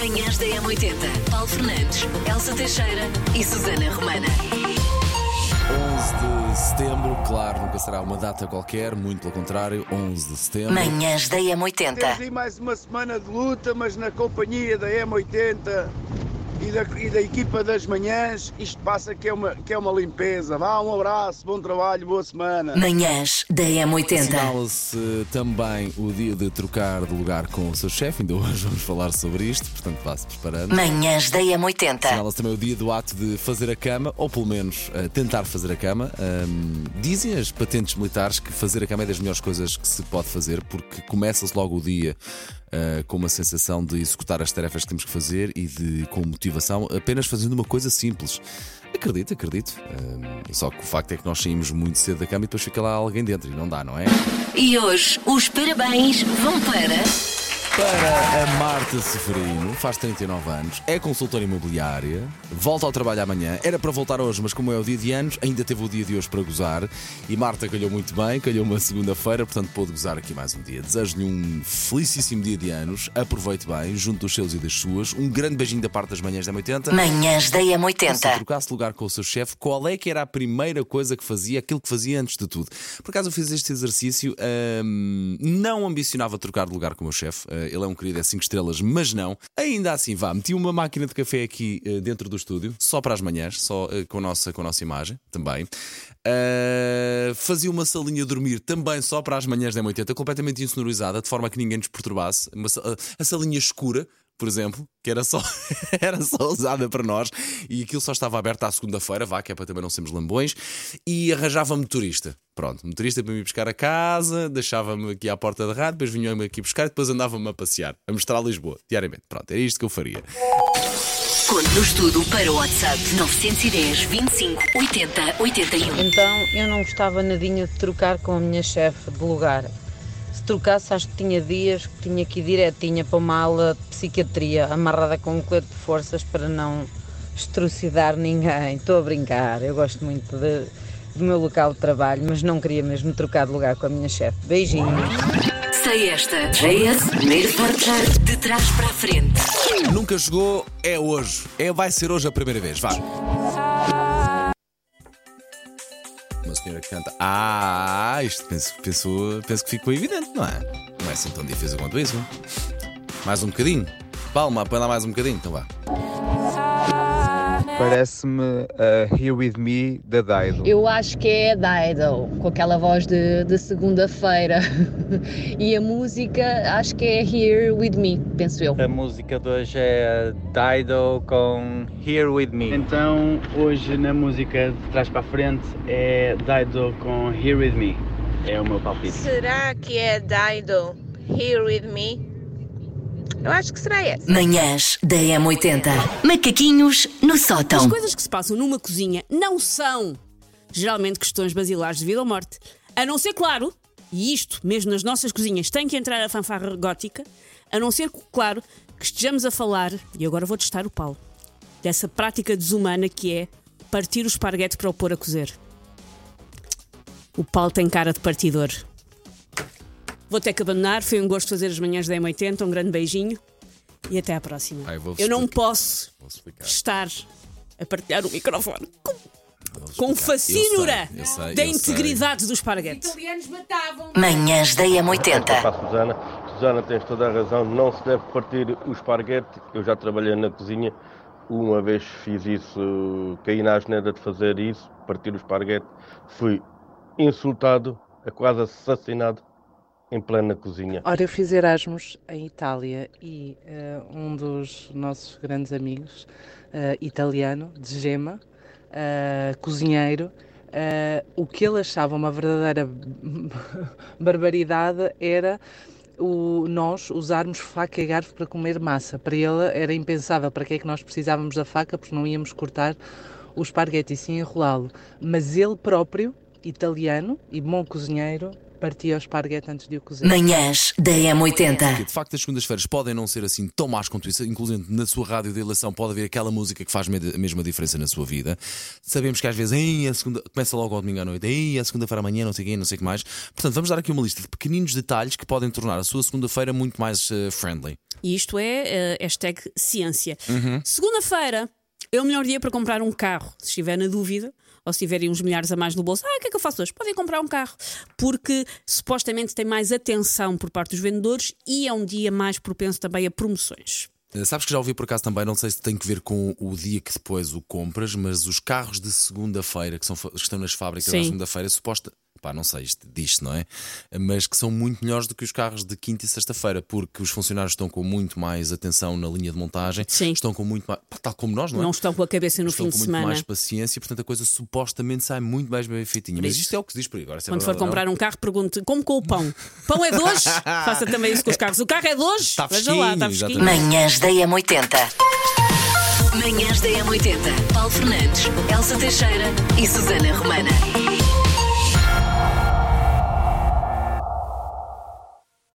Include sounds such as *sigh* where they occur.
Manhãs da M80. Paulo Fernandes, Elsa Teixeira e Susana Romana. 11 de setembro, claro, nunca será uma data qualquer, muito pelo contrário, 11 de setembro. Manhãs da Temos M80. aí mais uma semana de luta, mas na companhia da M80 e da, e da equipa das manhãs, isto passa que é, uma, que é uma limpeza. Vá, um abraço, bom trabalho, boa semana. Manhãs da M80. Assinala-se também o dia de trocar de lugar com o seu chefe, ainda hoje vamos falar sobre isto, portanto vá-se preparando. Manhãs da M80. Assinala-se também o dia do ato de fazer a cama, ou pelo menos eh, tentar fazer a cama. Ahm, dizem as patentes militares que fazer a cama é das melhores coisas que se pode fazer, porque começa-se logo o dia ah, com uma sensação de executar as tarefas que temos que fazer e de com motivação, apenas fazendo uma coisa simples. Acredito, acredito. Ahm, só que o facto é que nós saímos muito cedo da cama e depois fica lá alguém dentro e não dá, não é? E hoje os parabéns vão para. Para a Marta Seferino, faz 39 anos, é consultora imobiliária, volta ao trabalho amanhã. Era para voltar hoje, mas como é o dia de anos, ainda teve o dia de hoje para gozar. E Marta calhou muito bem, calhou uma segunda-feira, portanto pôde gozar aqui mais um dia. Desejo-lhe um felicíssimo dia de anos, aproveite bem, junto dos seus e das suas. Um grande beijinho da parte das manhãs da 80. Manhãs da Se M80. trocasse lugar com o seu chefe, qual é que era a primeira coisa que fazia, aquilo que fazia antes de tudo? Por acaso eu fiz este exercício, hum, não ambicionava trocar de lugar com o meu chefe, uh, ele é um querido, é 5 estrelas, mas não. Ainda assim, vá, meti uma máquina de café aqui uh, dentro do estúdio, só para as manhãs, só uh, com, a nossa, com a nossa imagem também. Uh, fazia uma salinha dormir também só para as manhãs da 80, completamente insonorizada, de forma que ninguém nos perturbasse. Uma a salinha escura, por exemplo, que era só, *laughs* era só usada para nós e aquilo só estava aberto à segunda-feira, vá, que é para também não sermos lambões, e arranjava motorista. Pronto, motorista para me buscar a casa, deixava-me aqui à porta da rádio, depois vinha-me aqui buscar e depois andava-me a passear, a mostrar Lisboa, diariamente. Pronto, era isto que eu faria. Conte no estudo para o WhatsApp 910 25 80 81. Então eu não gostava nadinha de trocar com a minha chefe de lugar. Se trocasse, acho que tinha dias que tinha que ir direitinha para uma aula de psiquiatria, amarrada com um colete de forças para não estrucidar ninguém. Estou a brincar, eu gosto muito de- do meu local de trabalho, mas não queria mesmo trocar de lugar com a minha chefe. Beijinhos. Sei esta. JS, primeiro portar de trás para a frente. Nunca jogou, é hoje. É, vai ser hoje a primeira vez, vá. Uma senhora que canta. Ah, isto penso, penso, penso que ficou evidente, não é? Não é assim tão difícil quanto isso. Mais um bocadinho. Palma, põe lá mais um bocadinho, então vá. Parece-me a Here With Me da Dido. Eu acho que é a Dido, com aquela voz de, de segunda-feira. *laughs* e a música, acho que é Here With Me, penso eu. A música de hoje é Dido com Here With Me. Então, hoje na música de trás para a frente é Dido com Here With Me. É o meu palpite. Será que é Dido Here With Me? Eu acho que será essa. Manhãs da M80. Macaquinhos no As sótão. coisas que se passam numa cozinha não são geralmente questões basilares de vida ou morte. A não ser, claro, e isto mesmo nas nossas cozinhas tem que entrar a fanfarra gótica, a não ser, claro, que estejamos a falar, e agora vou testar o Paulo, dessa prática desumana que é partir o esparguete para o pôr a cozer. O Paulo tem cara de partidor. Vou ter que abandonar, foi um gosto fazer as manhãs da M80, um grande beijinho e até à próxima. Ai, vou-vos Eu não posso estar a partilhar o microfone com, com explicar. fascínora Eu sei, eu sei, da eu sei. integridade do esparguete. Manhãs da M80. Para a Susana, Susana, tens toda a razão, não se deve partir o esparguete. Eu já trabalhei na cozinha, uma vez fiz isso, caí na asneira de fazer isso, partir o esparguete. Fui insultado, quase assassinado em plena cozinha. Ora, eu fiz Erasmus em Itália e eh, um dos nossos grandes amigos, eh, italiano, de Gema, eh, cozinheiro, o que ele achava uma verdadeira *laughs* barbaridade era o, nós usarmos faca e garfo para comer massa. Para ele era impensável para que é que nós precisávamos da faca, porque não íamos cortar o esparguete e sim enrolá-lo. Mas ele próprio, italiano e bom cozinheiro, partia o esparguete antes de o cozer. Manhãs da M80. De facto, as segundas-feiras podem não ser assim tão más quanto isso, inclusive na sua rádio de eleição pode haver aquela música que faz a mesma diferença na sua vida. Sabemos que às vezes, Ei, a segunda, começa logo ao domingo à noite, Ei, a segunda-feira amanhã, não sei quem, não sei o que mais. Portanto, vamos dar aqui uma lista de pequeninos detalhes que podem tornar a sua segunda-feira muito mais uh, friendly. E isto é uh, hashtag ciência. Uhum. Segunda-feira é o melhor dia para comprar um carro, se estiver na dúvida ou se tiverem uns milhares a mais no bolso, ah, o que é que eu faço hoje? Podem comprar um carro, porque supostamente tem mais atenção por parte dos vendedores e é um dia mais propenso também a promoções. Eh, sabes que já ouvi por acaso também, não sei se tem que ver com o dia que depois o compras, mas os carros de segunda-feira que, são, que estão nas fábricas na segunda-feira, suposta, pá, não sei, isto diz não é? Mas que são muito melhores do que os carros de quinta e sexta-feira, porque os funcionários estão com muito mais atenção na linha de montagem, Sim. estão com muito mais, pá, tal como nós, não é? Não estão com a cabeça no estão fim com de muito semana. mais paciência, portanto a coisa supostamente sai muito mais bem feitinha. Mas isto é o que se diz por aí agora. é Quando for ou não. comprar um carro, pergunte como com o pão. Pão é de hoje? *laughs* Faça também isso com os carros. O carro é de hoje? Está Veja lá, está fresquinho. Manhãs da M80. Manhãs da M80. Paulo Fernandes, Elsa Teixeira e Susana Romana.